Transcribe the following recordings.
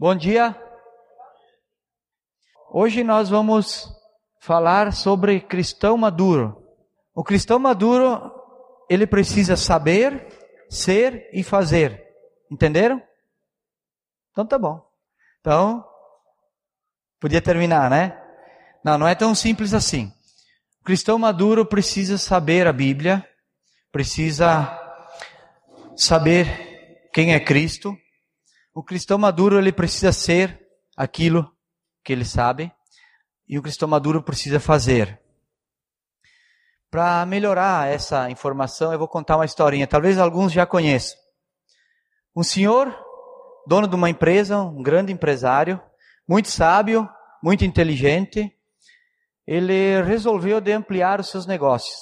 Bom dia. Hoje nós vamos falar sobre cristão maduro. O cristão maduro, ele precisa saber, ser e fazer. Entenderam? Então tá bom. Então, podia terminar, né? Não, não é tão simples assim. O cristão maduro precisa saber a Bíblia, precisa saber quem é Cristo. O cristão maduro ele precisa ser aquilo que ele sabe e o cristão maduro precisa fazer. Para melhorar essa informação, eu vou contar uma historinha. Talvez alguns já conheçam. Um senhor, dono de uma empresa, um grande empresário, muito sábio, muito inteligente, ele resolveu de ampliar os seus negócios.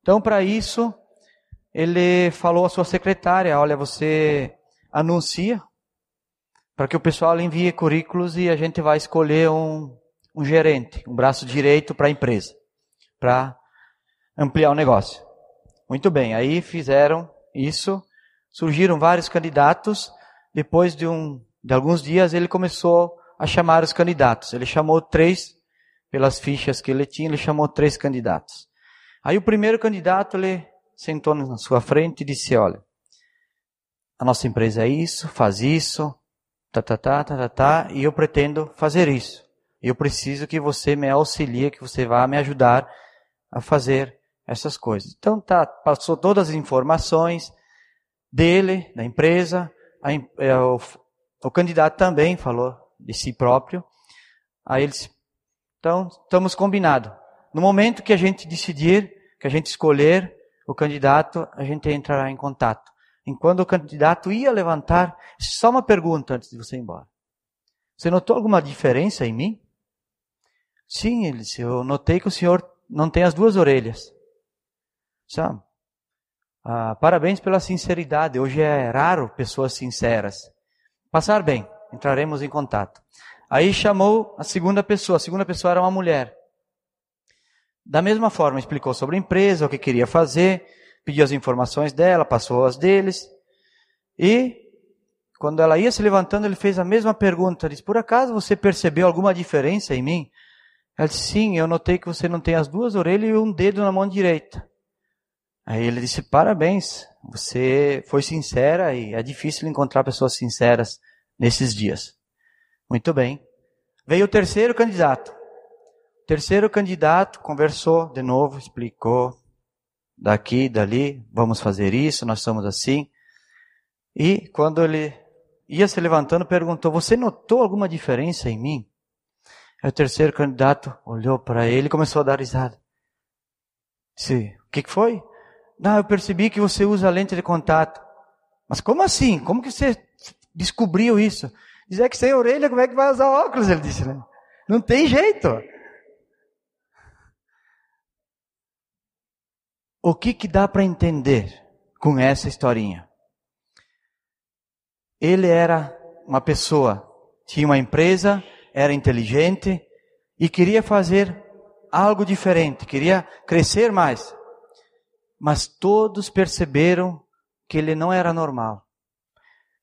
Então, para isso, ele falou à sua secretária: Olha, você anuncia para que o pessoal envie currículos e a gente vai escolher um, um gerente, um braço direito para a empresa, para ampliar o negócio. Muito bem, aí fizeram isso, surgiram vários candidatos. Depois de, um, de alguns dias, ele começou a chamar os candidatos. Ele chamou três, pelas fichas que ele tinha, ele chamou três candidatos. Aí o primeiro candidato, ele sentou na sua frente e disse: Olha, a nossa empresa é isso, faz isso, tá, tá, tá, tá, tá, tá, e eu pretendo fazer isso. Eu preciso que você me auxilie, que você vá me ajudar a fazer essas coisas. Então tá, passou todas as informações dele, da empresa, a, é, o, o candidato também falou de si próprio. Aí ele disse, então estamos combinados. No momento que a gente decidir, que a gente escolher o candidato, a gente entrará em contato. Enquanto o candidato ia levantar, só uma pergunta antes de você ir embora. Você notou alguma diferença em mim? Sim, ele disse, eu notei que o senhor não tem as duas orelhas. Sabe? Ah, parabéns pela sinceridade. Hoje é raro pessoas sinceras. Passar bem, entraremos em contato. Aí chamou a segunda pessoa. A segunda pessoa era uma mulher. Da mesma forma, explicou sobre a empresa, o que queria fazer, pediu as informações dela, passou as deles. E, quando ela ia se levantando, ele fez a mesma pergunta. Disse: Por acaso você percebeu alguma diferença em mim? Ela disse: Sim, eu notei que você não tem as duas orelhas e um dedo na mão direita. Aí ele disse: Parabéns, você foi sincera e é difícil encontrar pessoas sinceras nesses dias. Muito bem. Veio o terceiro candidato terceiro candidato conversou de novo, explicou daqui, dali, vamos fazer isso, nós somos assim. E quando ele ia se levantando, perguntou: Você notou alguma diferença em mim? O terceiro candidato olhou para ele e começou a dar risada. Disse: O que, que foi? Não, eu percebi que você usa lente de contato. Mas como assim? Como que você descobriu isso? Diz é que sem orelha, como é que vai usar óculos? Ele disse, né? Não tem jeito. O que, que dá para entender com essa historinha? Ele era uma pessoa, tinha uma empresa, era inteligente e queria fazer algo diferente, queria crescer mais. Mas todos perceberam que ele não era normal,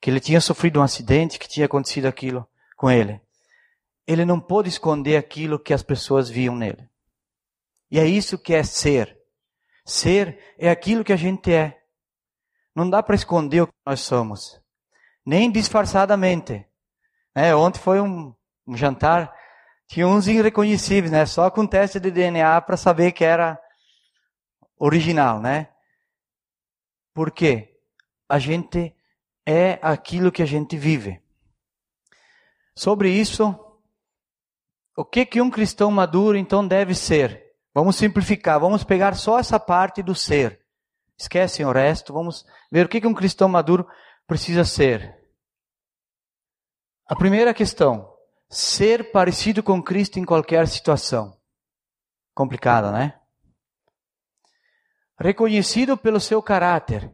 que ele tinha sofrido um acidente, que tinha acontecido aquilo com ele. Ele não pôde esconder aquilo que as pessoas viam nele. E é isso que é ser. Ser é aquilo que a gente é. Não dá para esconder o que nós somos, nem disfarçadamente. É, ontem foi um, um, jantar, tinha uns irreconhecíveis, né? Só com teste de DNA para saber que era original, né? Por quê? A gente é aquilo que a gente vive. Sobre isso, o que que um cristão maduro então deve ser? Vamos simplificar, vamos pegar só essa parte do ser. Esquecem o resto, vamos ver o que um cristão maduro precisa ser. A primeira questão, ser parecido com Cristo em qualquer situação. Complicada, né? Reconhecido pelo seu caráter.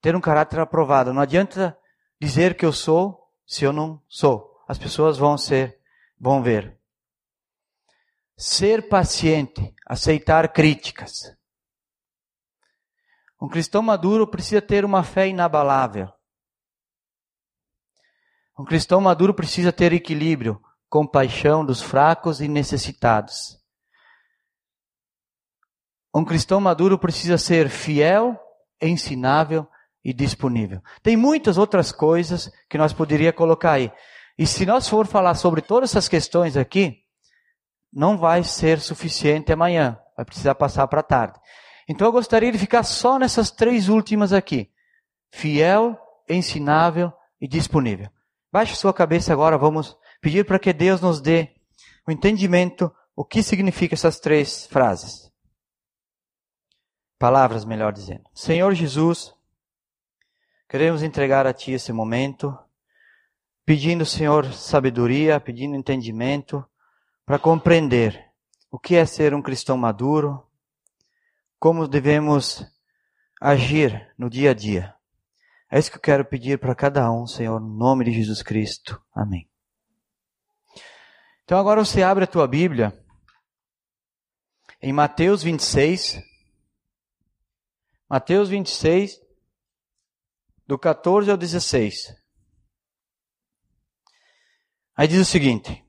Ter um caráter aprovado. Não adianta dizer que eu sou se eu não sou. As pessoas vão ser, vão ver. Ser paciente, aceitar críticas. Um cristão maduro precisa ter uma fé inabalável. Um cristão maduro precisa ter equilíbrio, compaixão dos fracos e necessitados. Um cristão maduro precisa ser fiel, ensinável e disponível. Tem muitas outras coisas que nós poderíamos colocar aí. E se nós for falar sobre todas essas questões aqui, não vai ser suficiente amanhã. Vai precisar passar para tarde. Então eu gostaria de ficar só nessas três últimas aqui: fiel, ensinável e disponível. Baixe sua cabeça agora, vamos pedir para que Deus nos dê o entendimento, o que significa essas três frases palavras, melhor dizendo. Senhor Jesus, queremos entregar a Ti esse momento, pedindo, Senhor, sabedoria, pedindo entendimento para compreender o que é ser um cristão maduro, como devemos agir no dia a dia. É isso que eu quero pedir para cada um, Senhor, no nome de Jesus Cristo. Amém. Então agora você abre a tua Bíblia em Mateus 26, Mateus 26, do 14 ao 16. Aí diz o seguinte: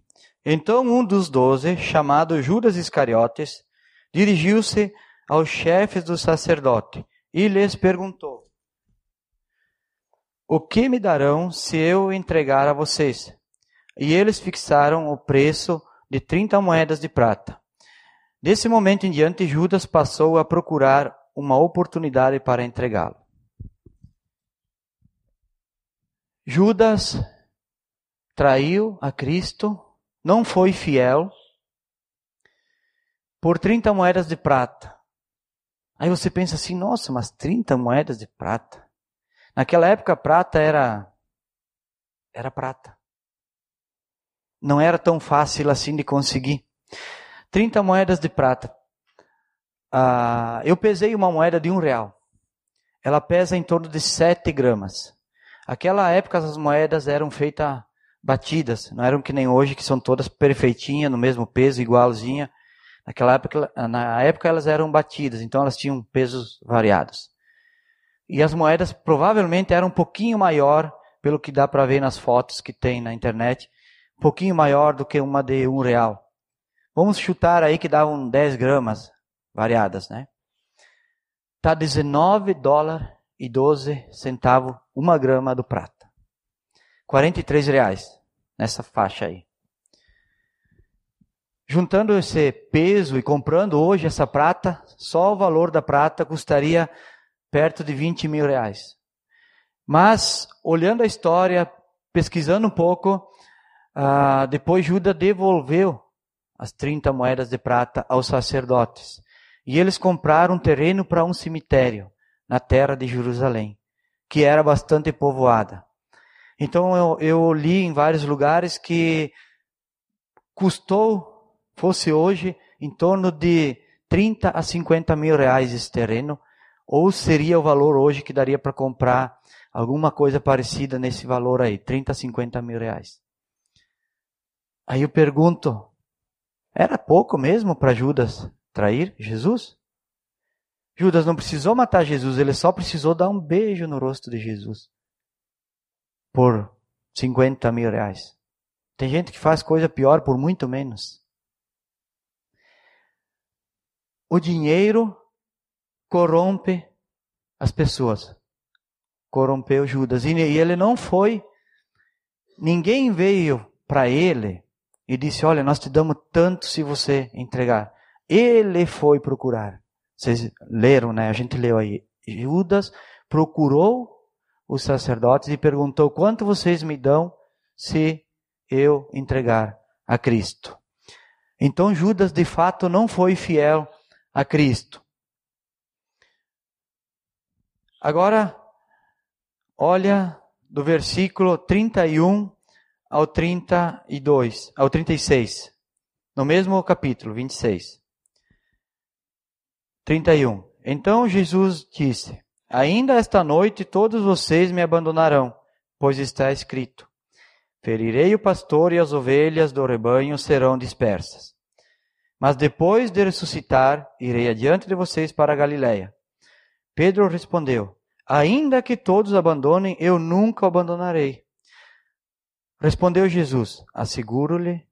Então um dos doze, chamado Judas Iscariotes, dirigiu-se aos chefes do sacerdote e lhes perguntou: O que me darão se eu entregar a vocês? E eles fixaram o preço de trinta moedas de prata. Desse momento em diante, Judas passou a procurar uma oportunidade para entregá-lo. Judas traiu a Cristo, não foi fiel, por 30 moedas de prata. Aí você pensa assim, nossa, mas 30 moedas de prata. Naquela época, prata era era prata. Não era tão fácil assim de conseguir. 30 moedas de prata. Ah, eu pesei uma moeda de um real. Ela pesa em torno de 7 gramas. Aquela época as moedas eram feitas batidas, não eram que nem hoje, que são todas perfeitinhas, no mesmo peso, igualzinha. Naquela época, na época elas eram batidas, então elas tinham pesos variados. E as moedas provavelmente eram um pouquinho maior, pelo que dá para ver nas fotos que tem na internet, um pouquinho maior do que uma de um real. Vamos chutar aí que davam 10 gramas, variadas, né? Tá 19 dólares e 12 centavos uma grama do prata. 43 reais nessa faixa aí. Juntando esse peso e comprando hoje essa prata, só o valor da prata custaria perto de 20 mil reais. Mas, olhando a história, pesquisando um pouco, uh, depois Judas devolveu as 30 moedas de prata aos sacerdotes. E eles compraram um terreno para um cemitério na terra de Jerusalém, que era bastante povoada. Então eu, eu li em vários lugares que custou, fosse hoje, em torno de 30 a 50 mil reais esse terreno, ou seria o valor hoje que daria para comprar alguma coisa parecida nesse valor aí, 30 a 50 mil reais. Aí eu pergunto, era pouco mesmo para Judas trair Jesus? Judas não precisou matar Jesus, ele só precisou dar um beijo no rosto de Jesus. Por 50 mil reais. Tem gente que faz coisa pior por muito menos. O dinheiro corrompe as pessoas. Corrompeu Judas. E ele não foi. Ninguém veio para ele e disse: Olha, nós te damos tanto se você entregar. Ele foi procurar. Vocês leram, né? A gente leu aí. Judas procurou os sacerdotes e perguntou: quanto vocês me dão se eu entregar a Cristo? Então Judas de fato não foi fiel a Cristo. Agora, olha do versículo 31 ao 32, ao 36, no mesmo capítulo 26. 31. Então Jesus disse: Ainda esta noite todos vocês me abandonarão, pois está escrito: Ferirei o pastor e as ovelhas do rebanho serão dispersas. Mas depois de ressuscitar, irei adiante de vocês para Galiléia. Pedro respondeu: Ainda que todos abandonem, eu nunca o abandonarei. Respondeu Jesus: Asseguro-lhe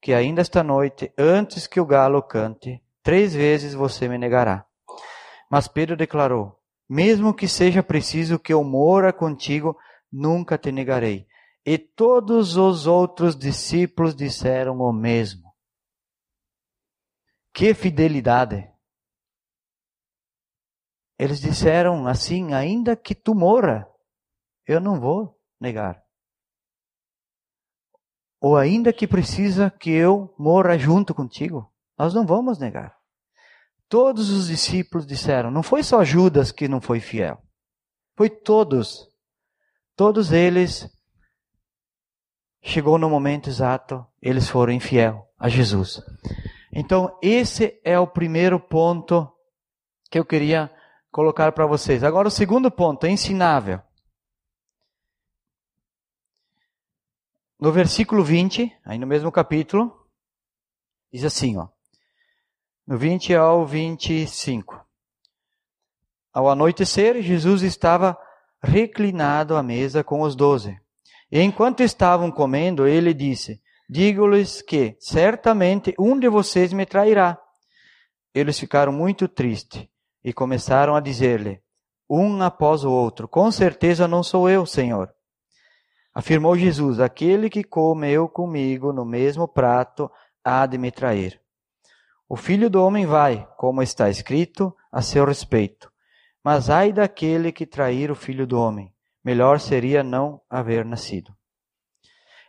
que ainda esta noite, antes que o galo cante, três vezes você me negará. Mas Pedro declarou: Mesmo que seja preciso que eu mora contigo, nunca te negarei. E todos os outros discípulos disseram o mesmo. Que fidelidade! Eles disseram assim: ainda que tu morra, eu não vou negar. Ou ainda que precisa que eu morra junto contigo, nós não vamos negar. Todos os discípulos disseram, não foi só Judas que não foi fiel. Foi todos. Todos eles chegou no momento exato, eles foram infiel a Jesus. Então, esse é o primeiro ponto que eu queria colocar para vocês. Agora, o segundo ponto é ensinável. No versículo 20, aí no mesmo capítulo, diz assim, ó. No 20 ao 25. Ao anoitecer, Jesus estava reclinado à mesa com os doze. Enquanto estavam comendo, ele disse: Digo-lhes que certamente um de vocês me trairá. Eles ficaram muito tristes e começaram a dizer-lhe, um após o outro: Com certeza não sou eu, Senhor. Afirmou Jesus: Aquele que comeu comigo no mesmo prato há de me trair. O filho do homem vai, como está escrito, a seu respeito. Mas ai daquele que trair o filho do homem. Melhor seria não haver nascido.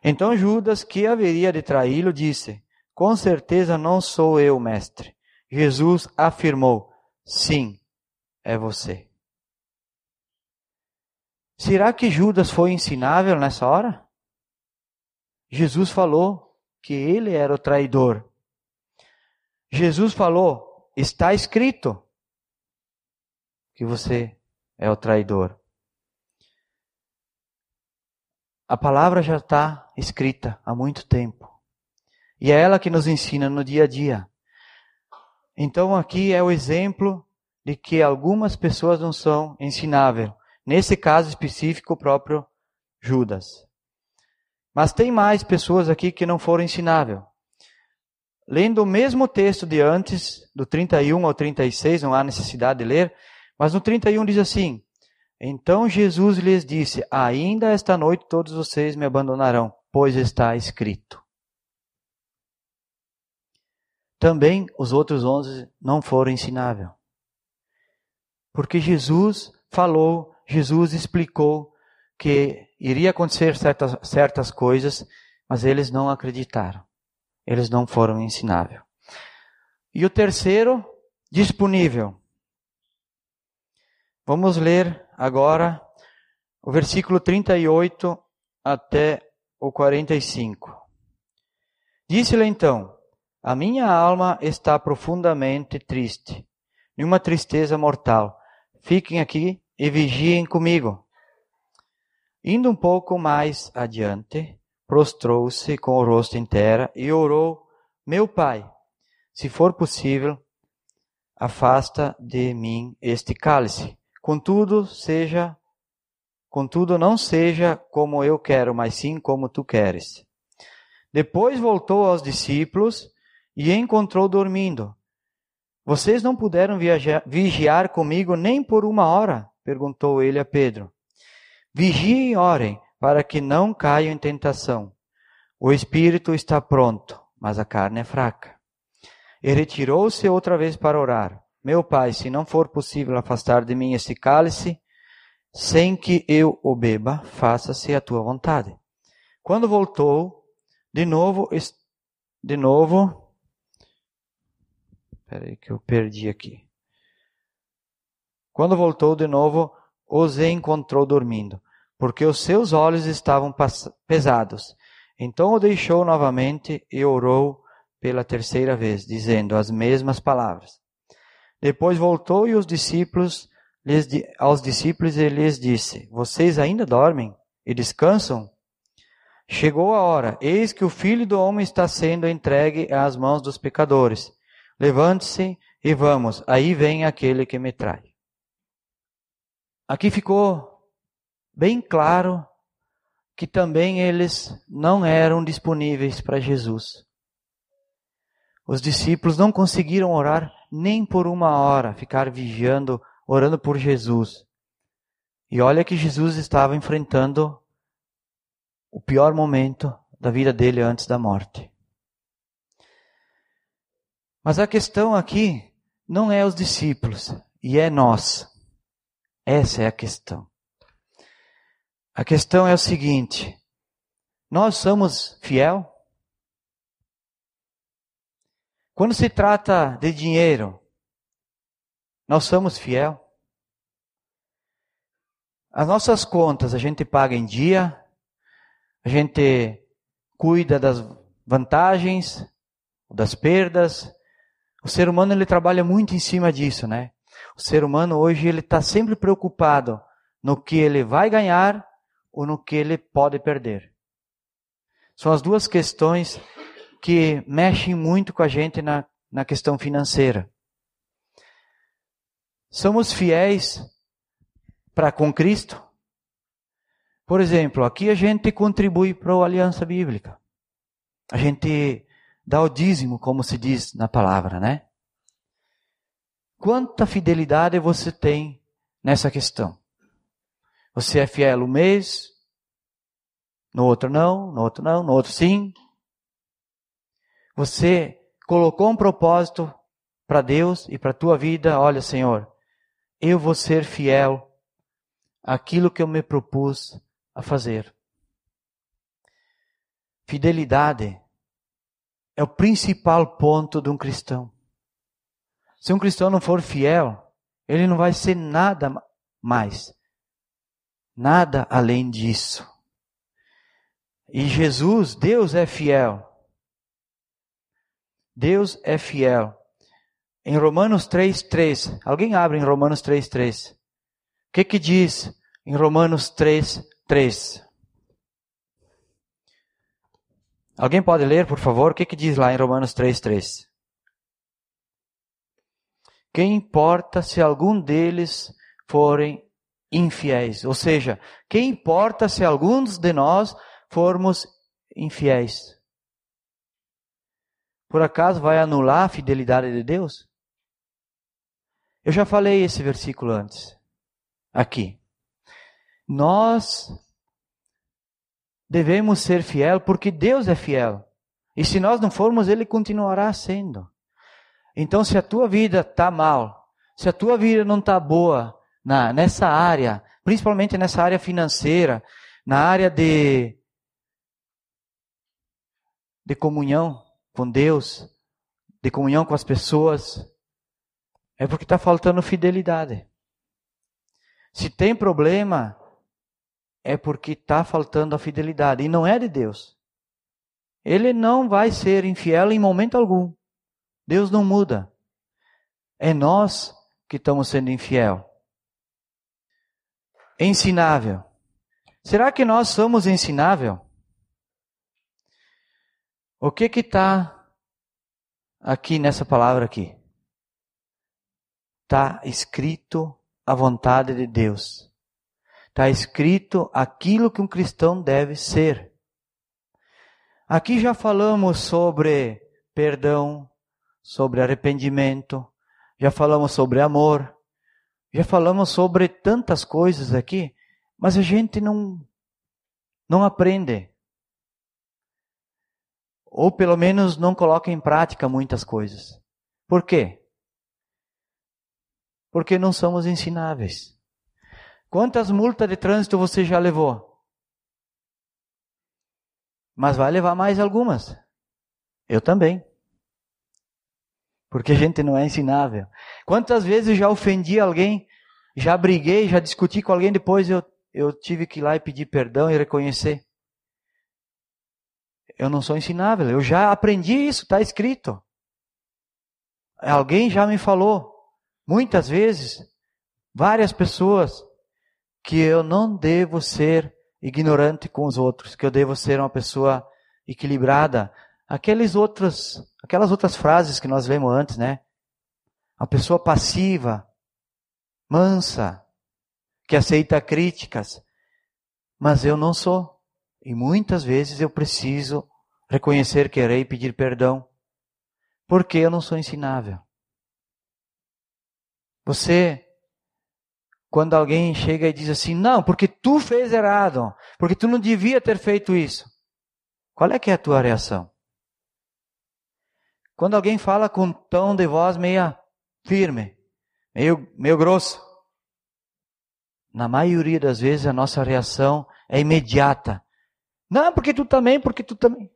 Então Judas, que haveria de traí-lo, disse: Com certeza não sou eu, mestre. Jesus afirmou: Sim, é você. Será que Judas foi ensinável nessa hora? Jesus falou que ele era o traidor. Jesus falou: está escrito que você é o traidor. A palavra já está escrita há muito tempo. E é ela que nos ensina no dia a dia. Então aqui é o exemplo de que algumas pessoas não são ensináveis. Nesse caso específico, o próprio Judas. Mas tem mais pessoas aqui que não foram ensináveis. Lendo o mesmo texto de antes, do 31 ao 36, não há necessidade de ler, mas no 31 diz assim: Então Jesus lhes disse: Ainda esta noite todos vocês me abandonarão, pois está escrito. Também os outros onze não foram ensináveis. Porque Jesus falou Jesus explicou que iria acontecer certas, certas coisas, mas eles não acreditaram. Eles não foram ensináveis. E o terceiro, disponível. Vamos ler agora o versículo 38 até o 45. Disse-lhe então: A minha alma está profundamente triste, numa tristeza mortal. Fiquem aqui e vigiem comigo. Indo um pouco mais adiante, prostrou-se com o rosto em terra e orou: Meu pai, se for possível, afasta de mim este cálice. Contudo, seja, contudo não seja como eu quero, mas sim como tu queres. Depois voltou aos discípulos e encontrou dormindo. Vocês não puderam viajar, vigiar comigo nem por uma hora? perguntou ele a Pedro. Vigiem e orem, para que não caiam em tentação. O espírito está pronto, mas a carne é fraca. E retirou-se outra vez para orar. Meu pai, se não for possível afastar de mim esse cálice, sem que eu o beba, faça-se a tua vontade. Quando voltou, de novo, de novo, peraí que eu perdi aqui. Quando voltou de novo, os encontrou dormindo, porque os seus olhos estavam pesados. Então o deixou novamente e orou pela terceira vez, dizendo as mesmas palavras. Depois voltou e os discípulos aos discípulos e lhes disse: Vocês ainda dormem e descansam? Chegou a hora, eis que o filho do homem está sendo entregue às mãos dos pecadores. Levante-se e vamos, aí vem aquele que me trai. Aqui ficou bem claro que também eles não eram disponíveis para Jesus. Os discípulos não conseguiram orar nem por uma hora, ficar vigiando, orando por Jesus. E olha que Jesus estava enfrentando o pior momento da vida dele antes da morte. Mas a questão aqui não é os discípulos, e é nós. Essa é a questão. A questão é o seguinte: nós somos fiel? Quando se trata de dinheiro, nós somos fiel? As nossas contas a gente paga em dia, a gente cuida das vantagens, das perdas, o ser humano ele trabalha muito em cima disso, né? O ser humano hoje ele está sempre preocupado no que ele vai ganhar ou no que ele pode perder. São as duas questões que mexem muito com a gente na, na questão financeira. Somos fiéis para com Cristo? Por exemplo, aqui a gente contribui para a Aliança Bíblica. A gente dá o dízimo, como se diz na palavra, né? Quanta fidelidade você tem nessa questão? Você é fiel um mês, no outro não, no outro não, no outro sim. Você colocou um propósito para Deus e para a tua vida. Olha, Senhor, eu vou ser fiel àquilo que eu me propus a fazer. Fidelidade é o principal ponto de um cristão. Se um cristão não for fiel, ele não vai ser nada mais. Nada além disso. E Jesus, Deus é fiel. Deus é fiel. Em Romanos 3:3, alguém abre em Romanos 3:3. O que que diz em Romanos 3:3? Alguém pode ler, por favor? O que, que diz lá em Romanos 3,3? Quem importa se algum deles forem infiéis? Ou seja, quem importa se alguns de nós formos infiéis? Por acaso vai anular a fidelidade de Deus? Eu já falei esse versículo antes, aqui. Nós devemos ser fiel porque Deus é fiel. E se nós não formos, Ele continuará sendo. Então, se a tua vida está mal, se a tua vida não está boa na, nessa área, principalmente nessa área financeira, na área de, de comunhão com Deus, de comunhão com as pessoas, é porque está faltando fidelidade. Se tem problema, é porque está faltando a fidelidade. E não é de Deus. Ele não vai ser infiel em momento algum. Deus não muda. É nós que estamos sendo infiel. Ensinável. Será que nós somos ensinável? O que que está aqui nessa palavra aqui? Está escrito a vontade de Deus. Está escrito aquilo que um cristão deve ser. Aqui já falamos sobre perdão, sobre arrependimento, já falamos sobre amor, já falamos sobre tantas coisas aqui, mas a gente não, não aprende. Ou pelo menos não coloca em prática muitas coisas. Por quê? Porque não somos ensináveis. Quantas multas de trânsito você já levou? Mas vai levar mais algumas. Eu também. Porque a gente não é ensinável. Quantas vezes já ofendi alguém, já briguei, já discuti com alguém, depois eu, eu tive que ir lá e pedir perdão e reconhecer. Eu não sou ensinável, eu já aprendi isso, está escrito. Alguém já me falou, muitas vezes, várias pessoas, que eu não devo ser ignorante com os outros, que eu devo ser uma pessoa equilibrada. Aqueles outros, aquelas outras frases que nós lemos antes, né? Uma pessoa passiva, mansa, que aceita críticas. Mas eu não sou. E muitas vezes eu preciso reconhecer que errei e pedir perdão, porque eu não sou ensinável. Você, quando alguém chega e diz assim, não, porque tu fez errado, porque tu não devia ter feito isso. Qual é que é a tua reação? Quando alguém fala com um tom de voz meia firme, meio, meio grosso, na maioria das vezes a nossa reação é imediata. Não, porque tu também, porque tu também.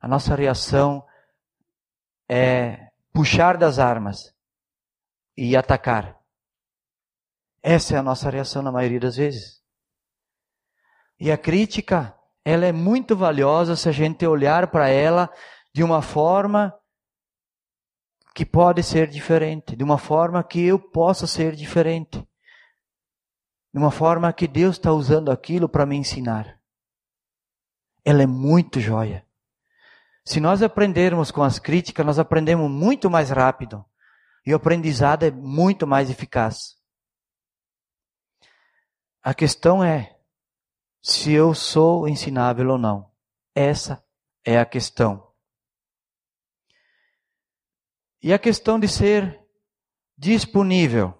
A nossa reação é puxar das armas e atacar. Essa é a nossa reação na maioria das vezes. E a crítica, ela é muito valiosa se a gente olhar para ela de uma forma que pode ser diferente, de uma forma que eu possa ser diferente, de uma forma que Deus está usando aquilo para me ensinar. Ela é muito joia. Se nós aprendermos com as críticas, nós aprendemos muito mais rápido e o aprendizado é muito mais eficaz. A questão é se eu sou ensinável ou não. Essa é a questão. E a questão de ser disponível.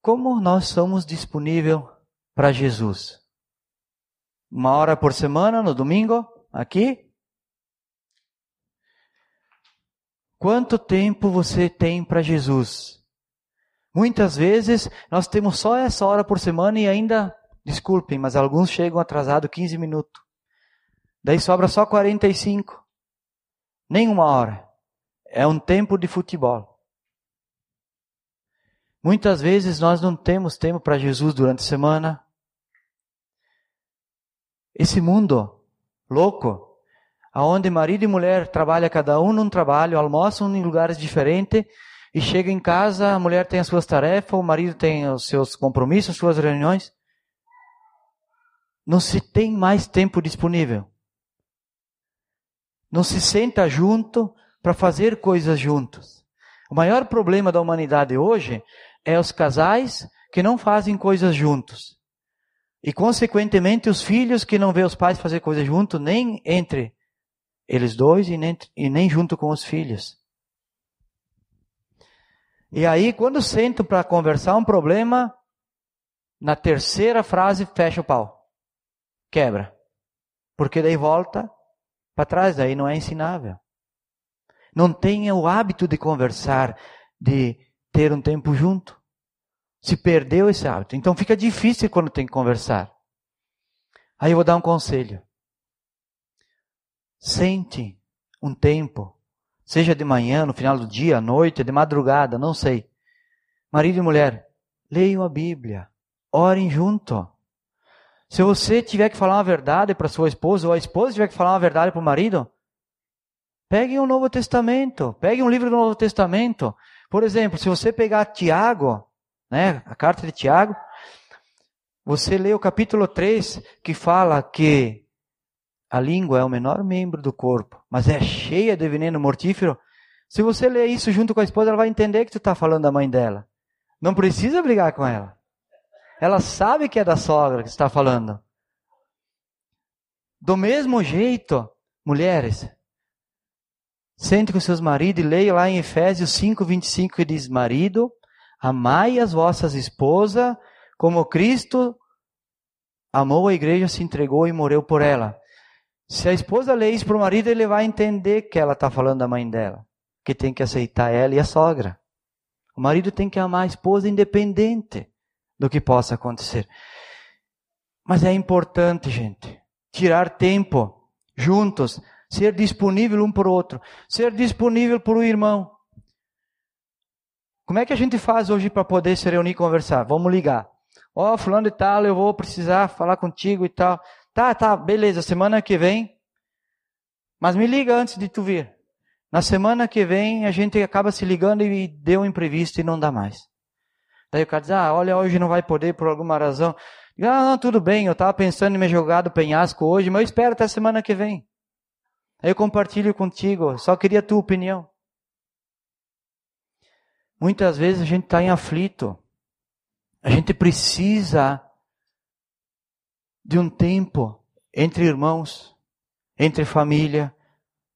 Como nós somos disponível para Jesus? Uma hora por semana, no domingo, aqui? Quanto tempo você tem para Jesus? Muitas vezes nós temos só essa hora por semana e ainda, desculpem, mas alguns chegam atrasados 15 minutos. Daí sobra só 45. Nem uma hora. É um tempo de futebol. Muitas vezes nós não temos tempo para Jesus durante a semana. Esse mundo louco aonde marido e mulher trabalham cada um num trabalho, almoçam em lugares diferentes e chega em casa, a mulher tem as suas tarefas, o marido tem os seus compromissos, as suas reuniões. Não se tem mais tempo disponível. Não se senta junto para fazer coisas juntos. O maior problema da humanidade hoje é os casais que não fazem coisas juntos. E, consequentemente, os filhos que não vê os pais fazer coisas juntos, nem entre eles dois e nem, e nem junto com os filhos. E aí, quando sentam para conversar um problema, na terceira frase fecha o pau. Quebra. Porque daí volta para trás, daí não é ensinável. Não tenha o hábito de conversar, de ter um tempo junto. Se perdeu esse hábito. Então fica difícil quando tem que conversar. Aí eu vou dar um conselho. Sente um tempo, seja de manhã, no final do dia, à noite, de madrugada, não sei. Marido e mulher, leiam a Bíblia, orem junto. Se você tiver que falar uma verdade para sua esposa, ou a esposa tiver que falar uma verdade para o marido, pegue um Novo Testamento, pegue um livro do Novo Testamento. Por exemplo, se você pegar Tiago, né, a carta de Tiago, você lê o capítulo 3, que fala que a língua é o menor membro do corpo, mas é cheia de veneno mortífero. Se você ler isso junto com a esposa, ela vai entender que tu está falando da mãe dela. Não precisa brigar com ela. Ela sabe que é da sogra que está falando. Do mesmo jeito, mulheres, sente com seus maridos e leia lá em Efésios 5, 25 que diz: Marido, amai as vossas esposas como Cristo amou a igreja, se entregou e morreu por ela. Se a esposa lê isso para o marido, ele vai entender que ela está falando da mãe dela, que tem que aceitar ela e a sogra. O marido tem que amar a esposa independente do que possa acontecer. Mas é importante, gente, tirar tempo juntos, ser disponível um para o outro, ser disponível para o irmão. Como é que a gente faz hoje para poder se reunir e conversar? Vamos ligar. Ó, oh, fulano e tal, eu vou precisar falar contigo e tal. Tá, tá, beleza, semana que vem. Mas me liga antes de tu vir. Na semana que vem a gente acaba se ligando e deu um imprevisto e não dá mais. Daí o cara diz, ah, olha, hoje não vai poder por alguma razão. Ah, não, tudo bem, eu estava pensando em me jogar do penhasco hoje, mas eu espero até semana que vem. Aí eu compartilho contigo, só queria a tua opinião. Muitas vezes a gente está em aflito. A gente precisa de um tempo entre irmãos, entre família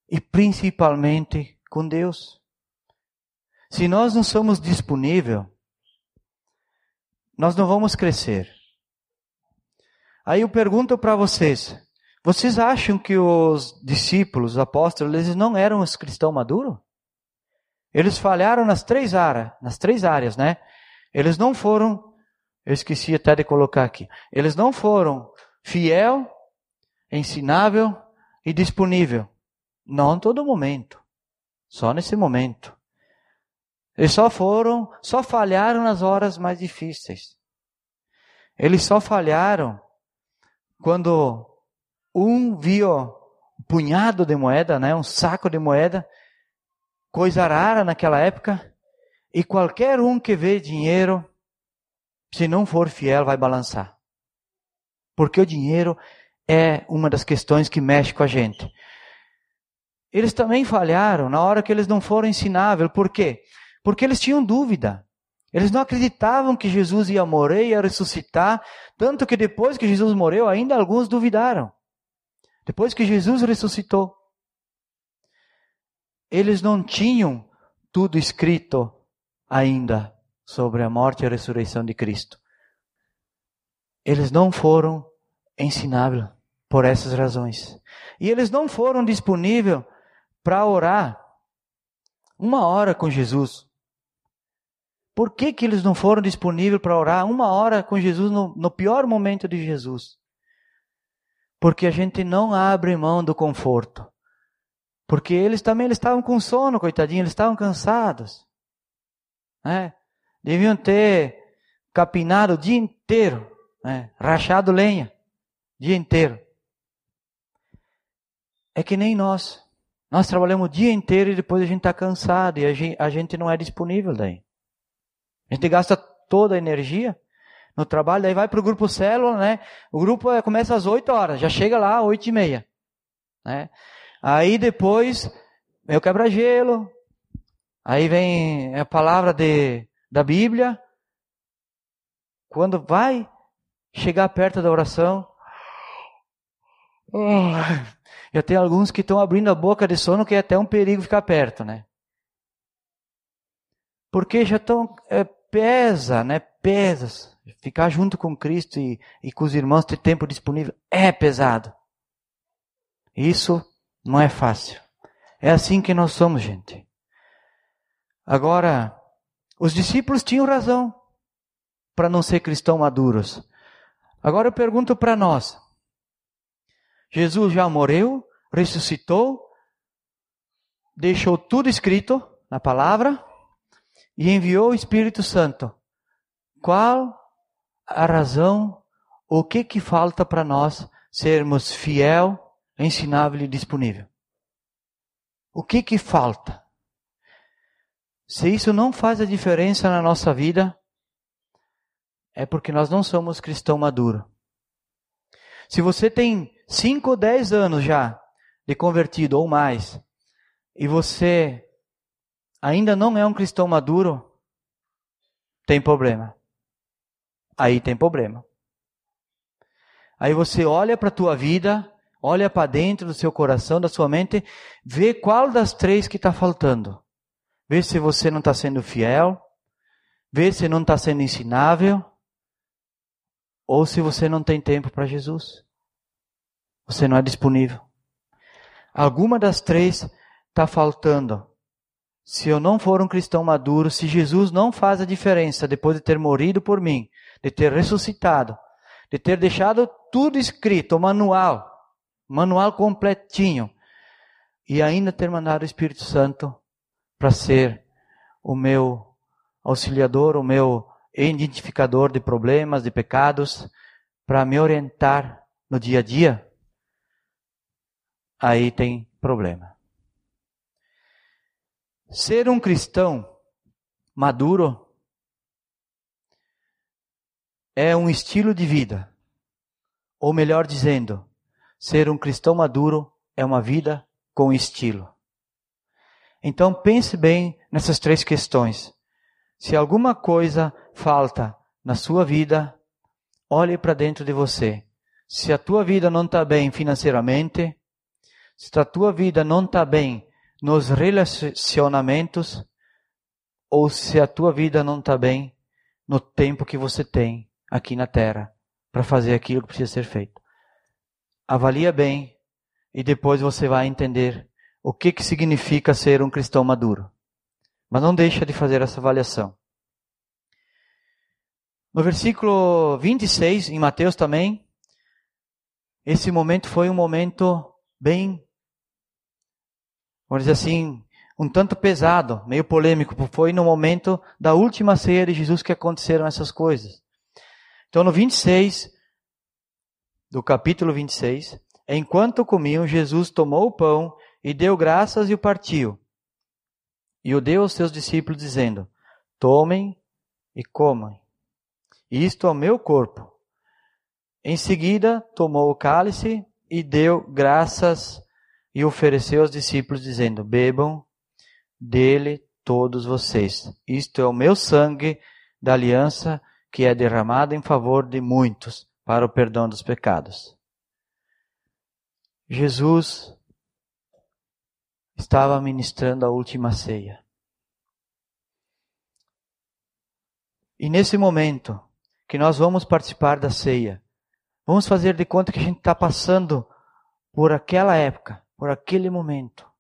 e principalmente com Deus. Se nós não somos disponíveis, nós não vamos crescer. Aí eu pergunto para vocês: vocês acham que os discípulos, os apóstolos, eles não eram os cristãos maduros? Eles falharam nas três áreas, nas três áreas, né? Eles não foram, eu esqueci até de colocar aqui. Eles não foram fiel, ensinável e disponível. Não em todo momento. Só nesse momento. Eles só foram, só falharam nas horas mais difíceis. Eles só falharam quando um viu um punhado de moeda, né, um saco de moeda, coisa rara naquela época, e qualquer um que vê dinheiro, se não for fiel, vai balançar. Porque o dinheiro é uma das questões que mexe com a gente. Eles também falharam na hora que eles não foram ensináveis. Por quê? Porque eles tinham dúvida. Eles não acreditavam que Jesus ia morrer, ia ressuscitar, tanto que depois que Jesus morreu, ainda alguns duvidaram. Depois que Jesus ressuscitou, eles não tinham tudo escrito ainda sobre a morte e a ressurreição de Cristo. Eles não foram ensináveis por essas razões. E eles não foram disponíveis para orar uma hora com Jesus. Por que, que eles não foram disponíveis para orar uma hora com Jesus no, no pior momento de Jesus? Porque a gente não abre mão do conforto. Porque eles também eles estavam com sono, coitadinho, eles estavam cansados. Né? Deviam ter capinado o dia inteiro, né? rachado lenha, dia inteiro. É que nem nós. Nós trabalhamos o dia inteiro e depois a gente está cansado e a gente, a gente não é disponível daí. A gente gasta toda a energia no trabalho, daí vai para o grupo célula, né? O grupo é, começa às 8 horas, já chega lá às 8 e meia. Né? Aí depois o quebra-gelo, aí vem a palavra de, da Bíblia. Quando vai chegar perto da oração, já tem alguns que estão abrindo a boca de sono que é até um perigo ficar perto, né? Porque já estão é, pesa, né? Pesa. Ficar junto com Cristo e, e com os irmãos, ter tempo disponível, é pesado. Isso não é fácil. É assim que nós somos, gente. Agora, os discípulos tinham razão para não ser cristãos maduros. Agora eu pergunto para nós: Jesus já morreu, ressuscitou, deixou tudo escrito na palavra, e enviou o Espírito Santo. Qual a razão, o que que falta para nós sermos fiel, ensinável e disponível? O que que falta? Se isso não faz a diferença na nossa vida, é porque nós não somos cristão maduro. Se você tem 5 ou 10 anos já de convertido ou mais, e você ainda não é um cristão maduro, tem problema. Aí tem problema. Aí você olha para a tua vida, olha para dentro do seu coração, da sua mente, vê qual das três que está faltando. Vê se você não está sendo fiel, vê se não está sendo ensinável, ou se você não tem tempo para Jesus. Você não é disponível. Alguma das três está faltando. Se eu não for um cristão maduro, se Jesus não faz a diferença depois de ter morrido por mim, de ter ressuscitado, de ter deixado tudo escrito, o manual, manual completinho, e ainda ter mandado o Espírito Santo para ser o meu auxiliador, o meu identificador de problemas, de pecados, para me orientar no dia a dia, aí tem problema. Ser um cristão maduro é um estilo de vida. Ou melhor dizendo, ser um cristão maduro é uma vida com estilo. Então pense bem nessas três questões. Se alguma coisa falta na sua vida, olhe para dentro de você. Se a tua vida não está bem financeiramente, se a tua vida não está bem nos relacionamentos, ou se a tua vida não está bem no tempo que você tem aqui na terra para fazer aquilo que precisa ser feito. Avalia bem e depois você vai entender o que, que significa ser um cristão maduro. Mas não deixa de fazer essa avaliação. No versículo 26, em Mateus também, esse momento foi um momento bem, vamos dizer assim, um tanto pesado, meio polêmico, foi no momento da última ceia de Jesus que aconteceram essas coisas. Então, no 26, do capítulo 26, enquanto comiam, Jesus tomou o pão e deu graças e o partiu. E o deu aos seus discípulos, dizendo: Tomem e comam. Isto é o meu corpo. Em seguida, tomou o cálice e deu graças e ofereceu aos discípulos, dizendo: Bebam dele todos vocês. Isto é o meu sangue da aliança que é derramado em favor de muitos para o perdão dos pecados. Jesus estava ministrando a última ceia. E nesse momento que nós vamos participar da ceia, vamos fazer de conta que a gente está passando por aquela época, por aquele momento.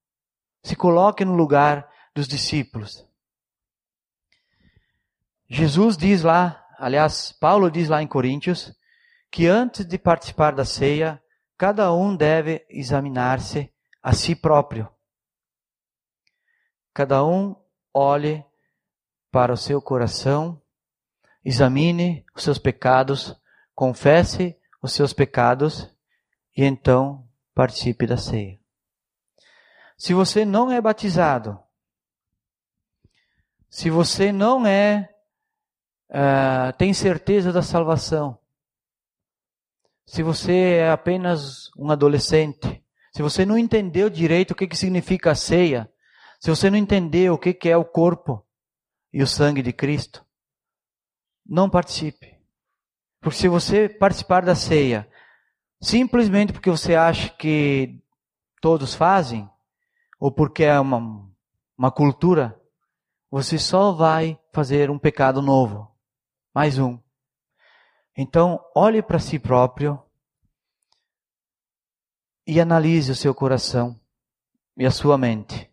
Se coloque no lugar dos discípulos. Jesus diz lá, aliás, Paulo diz lá em Coríntios, que antes de participar da ceia, cada um deve examinar-se a si próprio. Cada um olhe para o seu coração, examine os seus pecados, confesse os seus pecados e então participe da ceia. Se você não é batizado, se você não é, uh, tem certeza da salvação, se você é apenas um adolescente, se você não entendeu direito o que, que significa a ceia, se você não entendeu o que, que é o corpo e o sangue de Cristo, não participe. Porque se você participar da ceia, simplesmente porque você acha que todos fazem, ou porque é uma, uma cultura, você só vai fazer um pecado novo. Mais um. Então, olhe para si próprio e analise o seu coração e a sua mente.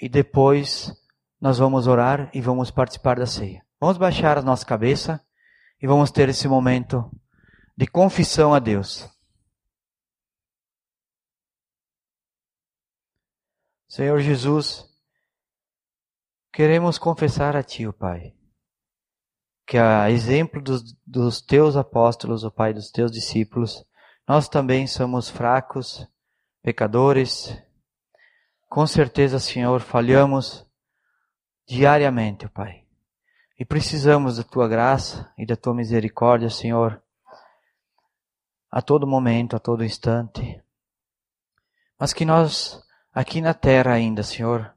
E depois nós vamos orar e vamos participar da ceia. Vamos baixar a nossa cabeça e vamos ter esse momento de confissão a Deus. Senhor Jesus, queremos confessar a Ti, o Pai que a exemplo dos, dos teus apóstolos, o Pai dos teus discípulos, nós também somos fracos, pecadores. Com certeza, Senhor, falhamos diariamente, Pai. E precisamos da tua graça e da tua misericórdia, Senhor, a todo momento, a todo instante. Mas que nós, aqui na terra ainda, Senhor,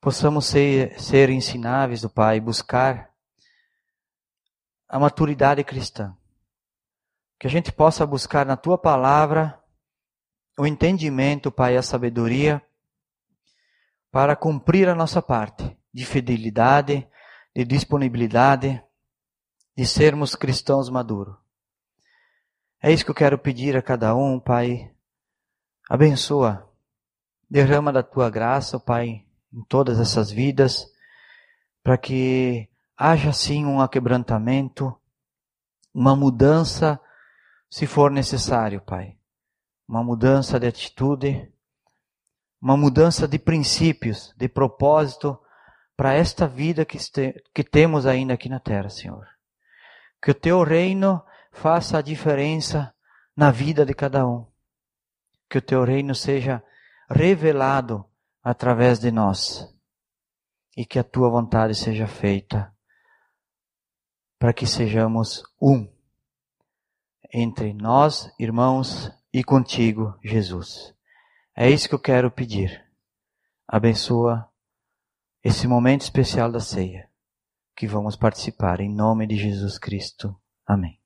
possamos ser, ser ensináveis do Pai, buscar a maturidade cristã. Que a gente possa buscar na tua palavra o entendimento, Pai, a sabedoria para cumprir a nossa parte de fidelidade, de disponibilidade, de sermos cristãos maduros. É isso que eu quero pedir a cada um, Pai. Abençoa, derrama da tua graça, Pai, em todas essas vidas, para que haja sim um aquebrantamento, uma mudança, se for necessário, Pai. Uma mudança de atitude, uma mudança de princípios, de propósito para esta vida que, este, que temos ainda aqui na terra, Senhor. Que o teu reino faça a diferença na vida de cada um. Que o teu reino seja revelado através de nós. E que a tua vontade seja feita para que sejamos um entre nós, irmãos, e contigo, Jesus. É isso que eu quero pedir. Abençoa esse momento especial da ceia que vamos participar em nome de Jesus Cristo. Amém.